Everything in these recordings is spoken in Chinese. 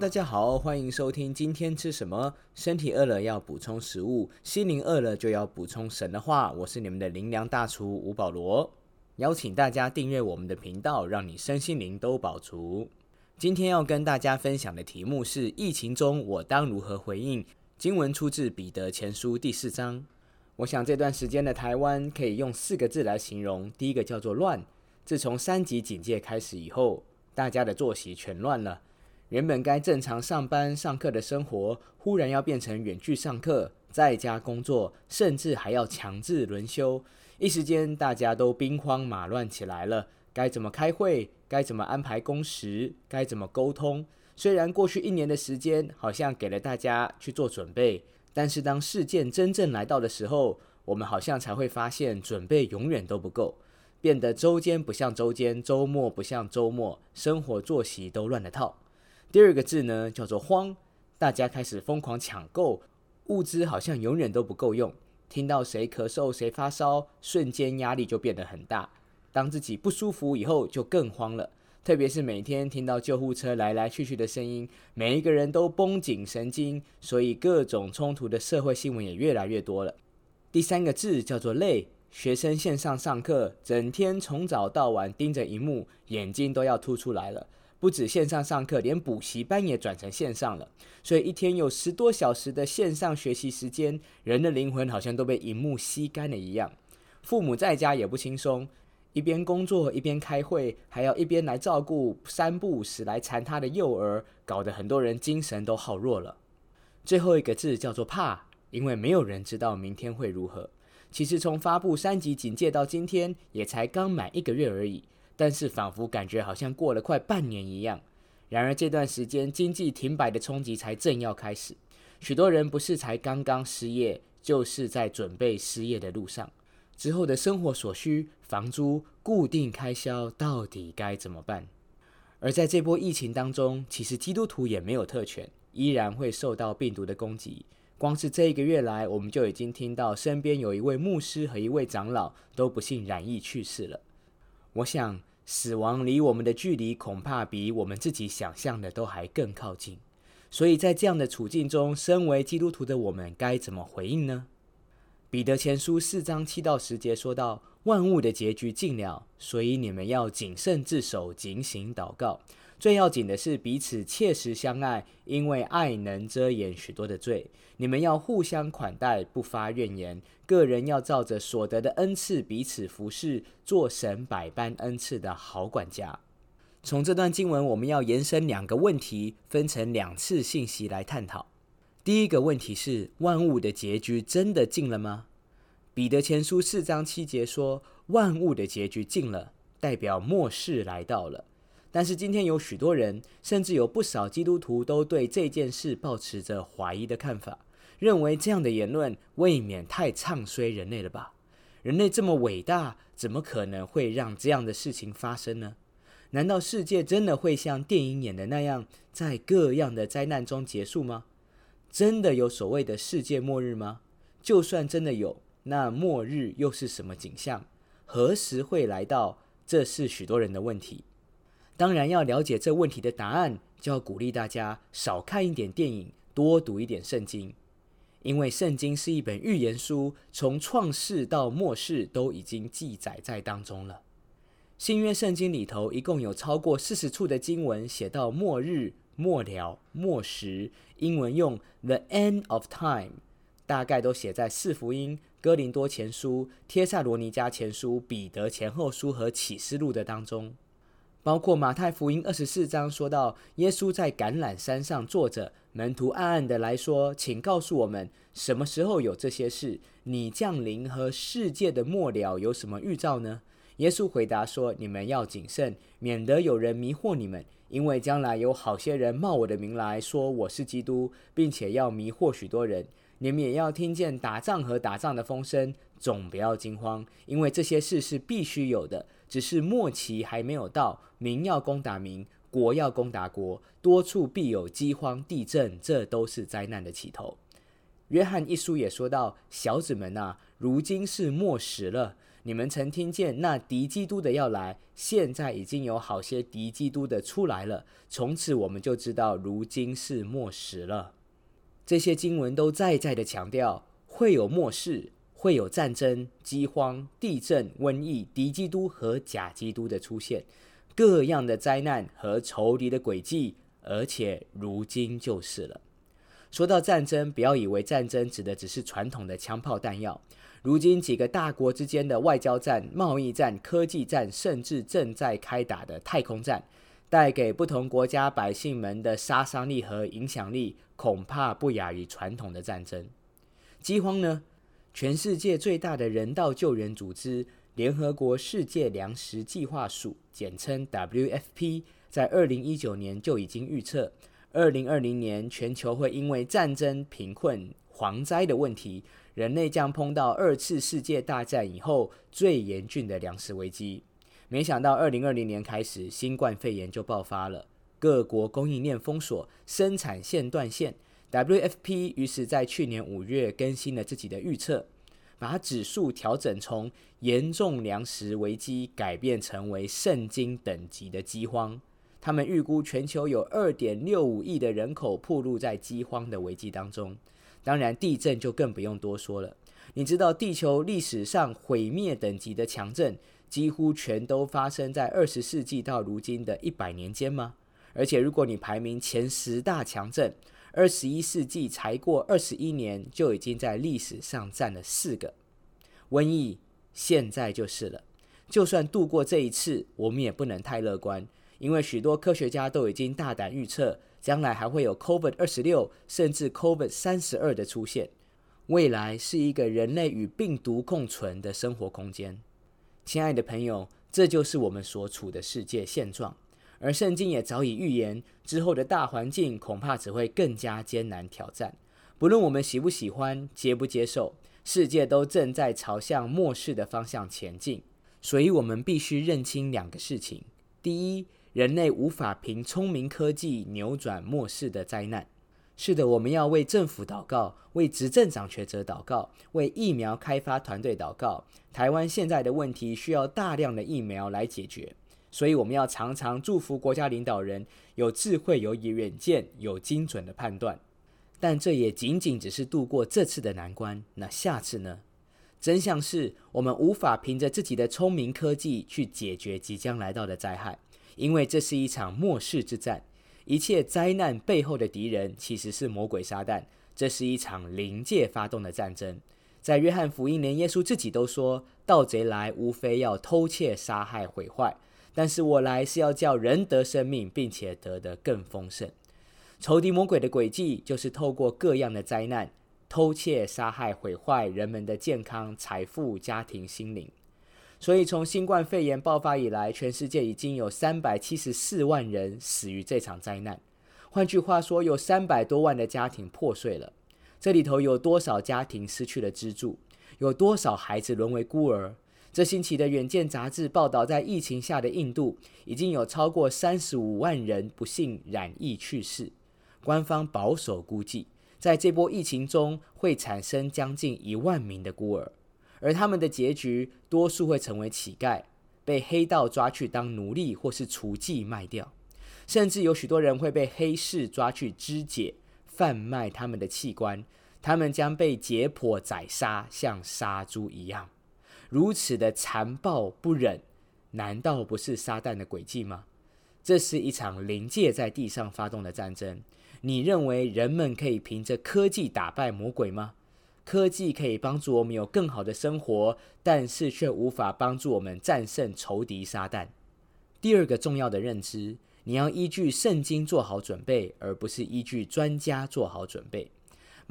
大家好，欢迎收听今天吃什么。身体饿了要补充食物，心灵饿了就要补充神的话。我是你们的灵粮大厨吴保罗，邀请大家订阅我们的频道，让你身心灵都饱足。今天要跟大家分享的题目是：疫情中我当如何回应？经文出自彼得前书第四章。我想这段时间的台湾可以用四个字来形容，第一个叫做乱。自从三级警戒开始以后，大家的作息全乱了。原本该正常上班上课的生活，忽然要变成远距上课、在家工作，甚至还要强制轮休。一时间，大家都兵荒马乱起来了。该怎么开会？该怎么安排工时？该怎么沟通？虽然过去一年的时间好像给了大家去做准备，但是当事件真正来到的时候，我们好像才会发现准备永远都不够。变得周间不像周间，周末不像周末，生活作息都乱了套。第二个字呢，叫做慌，大家开始疯狂抢购物资，好像永远都不够用。听到谁咳嗽、谁发烧，瞬间压力就变得很大。当自己不舒服以后，就更慌了。特别是每天听到救护车来来去去的声音，每一个人都绷紧神经，所以各种冲突的社会新闻也越来越多了。第三个字叫做累。学生线上上课，整天从早到晚盯着荧幕，眼睛都要凸出来了。不止线上上课，连补习班也转成线上了。所以一天有十多小时的线上学习时间，人的灵魂好像都被荧幕吸干了一样。父母在家也不轻松，一边工作一边开会，还要一边来照顾三不五时来缠他的幼儿，搞得很多人精神都好弱了。最后一个字叫做怕，因为没有人知道明天会如何。其实从发布三级警戒到今天，也才刚满一个月而已，但是仿佛感觉好像过了快半年一样。然而这段时间经济停摆的冲击才正要开始，许多人不是才刚刚失业，就是在准备失业的路上。之后的生活所需、房租、固定开销到底该怎么办？而在这波疫情当中，其实基督徒也没有特权，依然会受到病毒的攻击。光是这一个月来，我们就已经听到身边有一位牧师和一位长老都不幸染疫去世了。我想，死亡离我们的距离恐怕比我们自己想象的都还更靠近。所以在这样的处境中，身为基督徒的我们该怎么回应呢？彼得前书四章七到十节说到：“万物的结局尽了，所以你们要谨慎自守，警醒祷告。”最要紧的是彼此切实相爱，因为爱能遮掩许多的罪。你们要互相款待，不发怨言。个人要照着所得的恩赐彼此服侍，做神百般恩赐的好管家。从这段经文，我们要延伸两个问题，分成两次信息来探讨。第一个问题是：万物的结局真的尽了吗？彼得前书四章七节说：“万物的结局尽了，代表末世来到了。”但是今天有许多人，甚至有不少基督徒都对这件事抱持着怀疑的看法，认为这样的言论未免太唱衰人类了吧？人类这么伟大，怎么可能会让这样的事情发生呢？难道世界真的会像电影演的那样，在各样的灾难中结束吗？真的有所谓的世界末日吗？就算真的有，那末日又是什么景象？何时会来到？这是许多人的问题。当然，要了解这问题的答案，就要鼓励大家少看一点电影，多读一点圣经，因为圣经是一本预言书，从创世到末世都已经记载在当中了。新约圣经里头一共有超过四十处的经文写到末日、末了、末时，英文用 the end of time，大概都写在四福音、哥林多前书、帖萨罗尼迦前书、彼得前后书和启示录的当中。包括马太福音二十四章说到，耶稣在橄榄山上坐着，门徒暗暗的来说：“请告诉我们，什么时候有这些事？你降临和世界的末了有什么预兆呢？”耶稣回答说：“你们要谨慎，免得有人迷惑你们，因为将来有好些人冒我的名来说我是基督，并且要迷惑许多人。你们也要听见打仗和打仗的风声，总不要惊慌，因为这些事是必须有的。”只是末期还没有到，民要攻打民，国要攻打国，多处必有饥荒、地震，这都是灾难的起头。约翰一书也说到：“小子们啊，如今是末时了，你们曾听见那敌基督的要来，现在已经有好些敌基督的出来了。从此我们就知道，如今是末时了。这些经文都在在的强调，会有末世，会有战争、饥荒、地震、瘟疫、敌基督和假基督的出现，各样的灾难和仇敌的诡计，而且如今就是了。说到战争，不要以为战争指的只是传统的枪炮弹药。如今几个大国之间的外交战、贸易战、科技战，甚至正在开打的太空战，带给不同国家百姓们的杀伤力和影响力，恐怕不亚于传统的战争。饥荒呢？全世界最大的人道救援组织——联合国世界粮食计划署，简称 WFP，在二零一九年就已经预测。二零二零年，全球会因为战争、贫困、蝗灾的问题，人类将碰到二次世界大战以后最严峻的粮食危机。没想到，二零二零年开始，新冠肺炎就爆发了，各国供应链封锁，生产线断线。WFP 于是，在去年五月更新了自己的预测，把指数调整从严重粮食危机改变成为圣经等级的饥荒。他们预估全球有二点六五亿的人口暴露在饥荒的危机当中。当然，地震就更不用多说了。你知道地球历史上毁灭等级的强震几乎全都发生在二十世纪到如今的一百年间吗？而且，如果你排名前十大强震，二十一世纪才过二十一年，就已经在历史上占了四个。瘟疫现在就是了。就算度过这一次，我们也不能太乐观。因为许多科学家都已经大胆预测，将来还会有 COVID 二十六甚至 COVID 三十二的出现。未来是一个人类与病毒共存的生活空间。亲爱的朋友，这就是我们所处的世界现状。而圣经也早已预言，之后的大环境恐怕只会更加艰难挑战。不论我们喜不喜欢、接不接受，世界都正在朝向末世的方向前进。所以，我们必须认清两个事情：第一，人类无法凭聪明科技扭转末世的灾难。是的，我们要为政府祷告，为执政掌权者祷告，为疫苗开发团队祷告。台湾现在的问题需要大量的疫苗来解决，所以我们要常常祝福国家领导人有智慧、有远见、有精准的判断。但这也仅仅只是度过这次的难关。那下次呢？真相是我们无法凭着自己的聪明科技去解决即将来到的灾害。因为这是一场末世之战，一切灾难背后的敌人其实是魔鬼撒旦。这是一场灵界发动的战争。在约翰福音，连耶稣自己都说：“盗贼来，无非要偷窃、杀害、毁坏。但是我来是要叫人得生命，并且得得更丰盛。”仇敌魔鬼的诡计就是透过各样的灾难，偷窃、杀害、毁坏人们的健康、财富、家庭、心灵。所以，从新冠肺炎爆发以来，全世界已经有三百七十四万人死于这场灾难。换句话说，有三百多万的家庭破碎了。这里头有多少家庭失去了支柱？有多少孩子沦为孤儿？这星期的《远见》杂志报道，在疫情下的印度，已经有超过三十五万人不幸染疫去世。官方保守估计，在这波疫情中，会产生将近一万名的孤儿。而他们的结局，多数会成为乞丐，被黑道抓去当奴隶，或是厨妓卖掉，甚至有许多人会被黑市抓去肢解、贩卖他们的器官，他们将被解剖宰杀，像杀猪一样，如此的残暴不忍，难道不是撒旦的诡计吗？这是一场灵界在地上发动的战争。你认为人们可以凭着科技打败魔鬼吗？科技可以帮助我们有更好的生活，但是却无法帮助我们战胜仇敌撒旦。第二个重要的认知，你要依据圣经做好准备，而不是依据专家做好准备。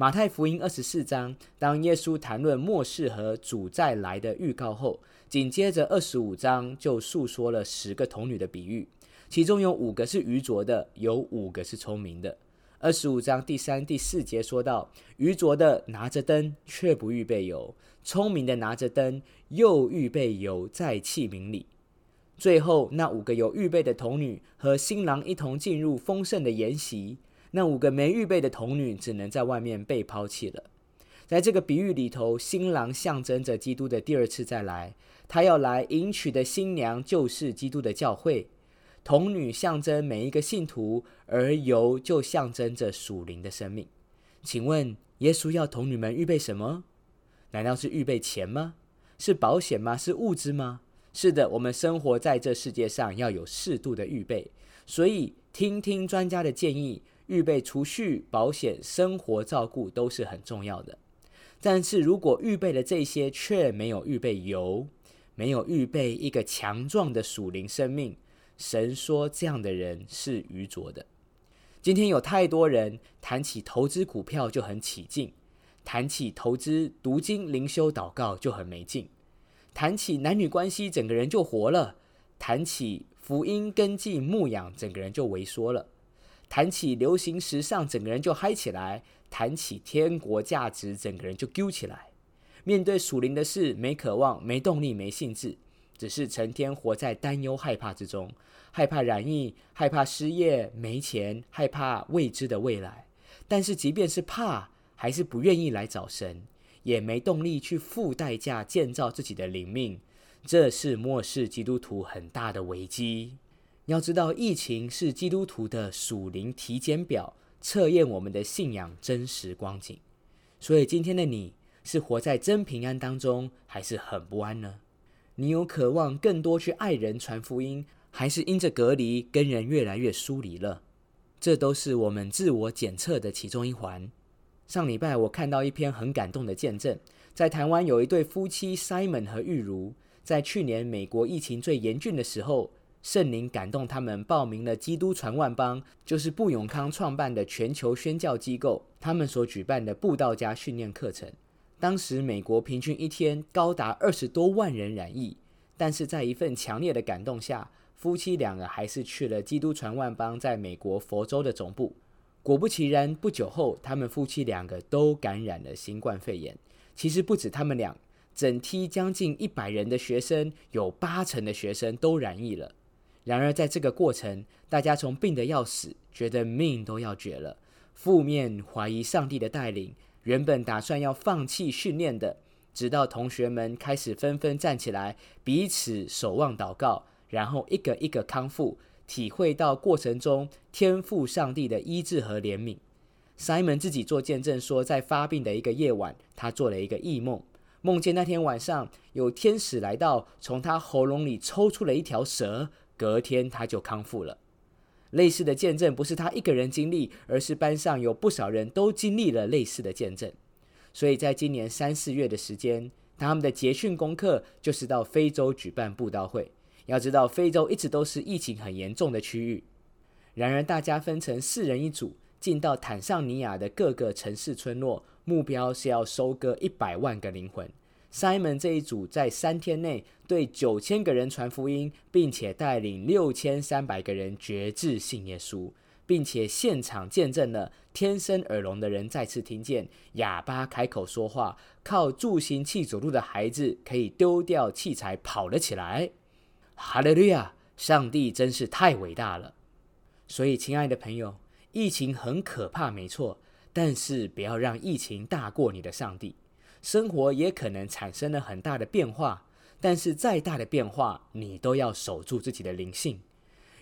马太福音二十四章，当耶稣谈论末世和主再来的预告后，紧接着二十五章就述说了十个童女的比喻，其中有五个是愚拙的，有五个是聪明的。二十五章第三、第四节说到：愚拙的拿着灯，却不预备油；聪明的拿着灯，又预备油在器皿里。最后，那五个有预备的童女和新郎一同进入丰盛的筵席；那五个没预备的童女，只能在外面被抛弃了。在这个比喻里头，新郎象征着基督的第二次再来，他要来迎娶的新娘就是基督的教会。童女象征每一个信徒，而油就象征着属灵的生命。请问，耶稣要童女们预备什么？难道是预备钱吗？是保险吗？是物资吗？是的，我们生活在这世界上要有适度的预备，所以听听专家的建议，预备储蓄、保险、生活照顾都是很重要的。但是如果预备了这些，却没有预备油，没有预备一个强壮的属灵生命，神说这样的人是愚拙的。今天有太多人谈起投资股票就很起劲，谈起投资读经灵修祷告就很没劲。谈起男女关系，整个人就活了；谈起福音根基牧养，整个人就萎缩了；谈起流行时尚，整个人就嗨起来；谈起天国价值，整个人就丢起来。面对属灵的事，没渴望，没动力，没兴致，只是成天活在担忧、害怕之中，害怕染疫，害怕失业、没钱，害怕未知的未来。但是，即便是怕，还是不愿意来找神。也没动力去付代价建造自己的灵命，这是末世基督徒很大的危机。要知道，疫情是基督徒的属灵体检表，测验我们的信仰真实光景。所以，今天的你是活在真平安当中，还是很不安呢？你有渴望更多去爱人、传福音，还是因着隔离跟人越来越疏离了？这都是我们自我检测的其中一环。上礼拜我看到一篇很感动的见证，在台湾有一对夫妻 Simon 和玉如，在去年美国疫情最严峻的时候，圣灵感动他们报名了基督传万邦，就是布永康创办的全球宣教机构，他们所举办的布道家训练课程。当时美国平均一天高达二十多万人染疫，但是在一份强烈的感动下，夫妻两个还是去了基督传万邦在美国佛州的总部。果不其然，不久后，他们夫妻两个都感染了新冠肺炎。其实不止他们俩，整梯将近一百人的学生，有八成的学生都染疫了。然而，在这个过程，大家从病得要死，觉得命都要绝了，负面怀疑上帝的带领，原本打算要放弃训练的，直到同学们开始纷纷站起来，彼此守望祷告，然后一个一个康复。体会到过程中天赋上帝的医治和怜悯。Simon 自己做见证说，在发病的一个夜晚，他做了一个异梦，梦见那天晚上有天使来到，从他喉咙里抽出了一条蛇，隔天他就康复了。类似的见证不是他一个人经历，而是班上有不少人都经历了类似的见证。所以在今年三四月的时间，他们的结训功课就是到非洲举办布道会。要知道，非洲一直都是疫情很严重的区域。然而，大家分成四人一组，进到坦桑尼亚的各个城市村落，目标是要收割一百万个灵魂。Simon 这一组在三天内对九千个人传福音，并且带领六千三百个人绝志信耶稣，并且现场见证了天生耳聋的人再次听见，哑巴开口说话，靠助行器走路的孩子可以丢掉器材跑了起来。哈利路亚！上帝真是太伟大了。所以，亲爱的朋友，疫情很可怕，没错，但是不要让疫情大过你的上帝。生活也可能产生了很大的变化，但是再大的变化，你都要守住自己的灵性。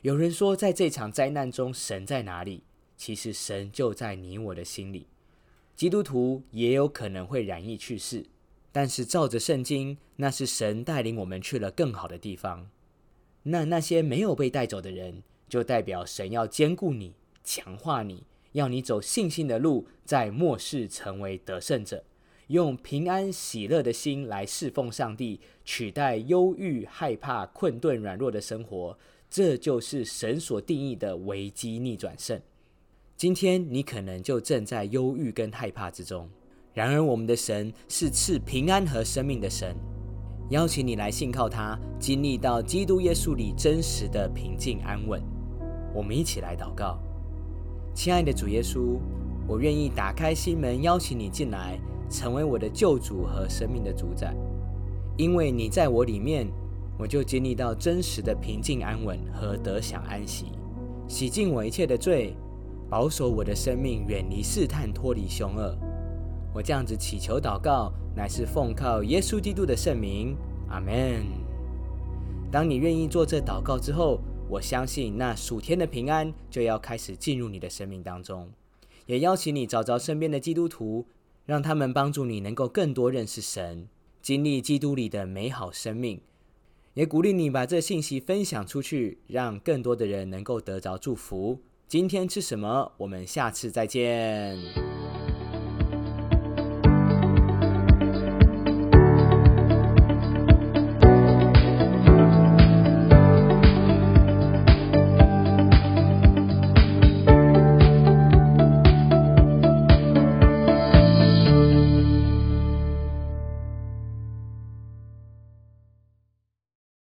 有人说，在这场灾难中，神在哪里？其实，神就在你我的心里。基督徒也有可能会染疫去世，但是照着圣经，那是神带领我们去了更好的地方。那那些没有被带走的人，就代表神要兼顾你、强化你，要你走信心的路，在末世成为得胜者，用平安喜乐的心来侍奉上帝，取代忧郁、害怕、困顿、软弱的生活。这就是神所定义的危机逆转胜。今天你可能就正在忧郁跟害怕之中，然而我们的神是赐平安和生命的神。邀请你来信靠他，经历到基督耶稣里真实的平静安稳。我们一起来祷告，亲爱的主耶稣，我愿意打开心门，邀请你进来，成为我的救主和生命的主宰。因为你在我里面，我就经历到真实的平静安稳和得享安息，洗净我一切的罪，保守我的生命远离试探，脱离凶恶。我这样子祈求祷告，乃是奉靠耶稣基督的圣名，阿门。当你愿意做这祷告之后，我相信那属天的平安就要开始进入你的生命当中。也邀请你找找身边的基督徒，让他们帮助你能够更多认识神，经历基督里的美好生命。也鼓励你把这信息分享出去，让更多的人能够得着祝福。今天吃什么？我们下次再见。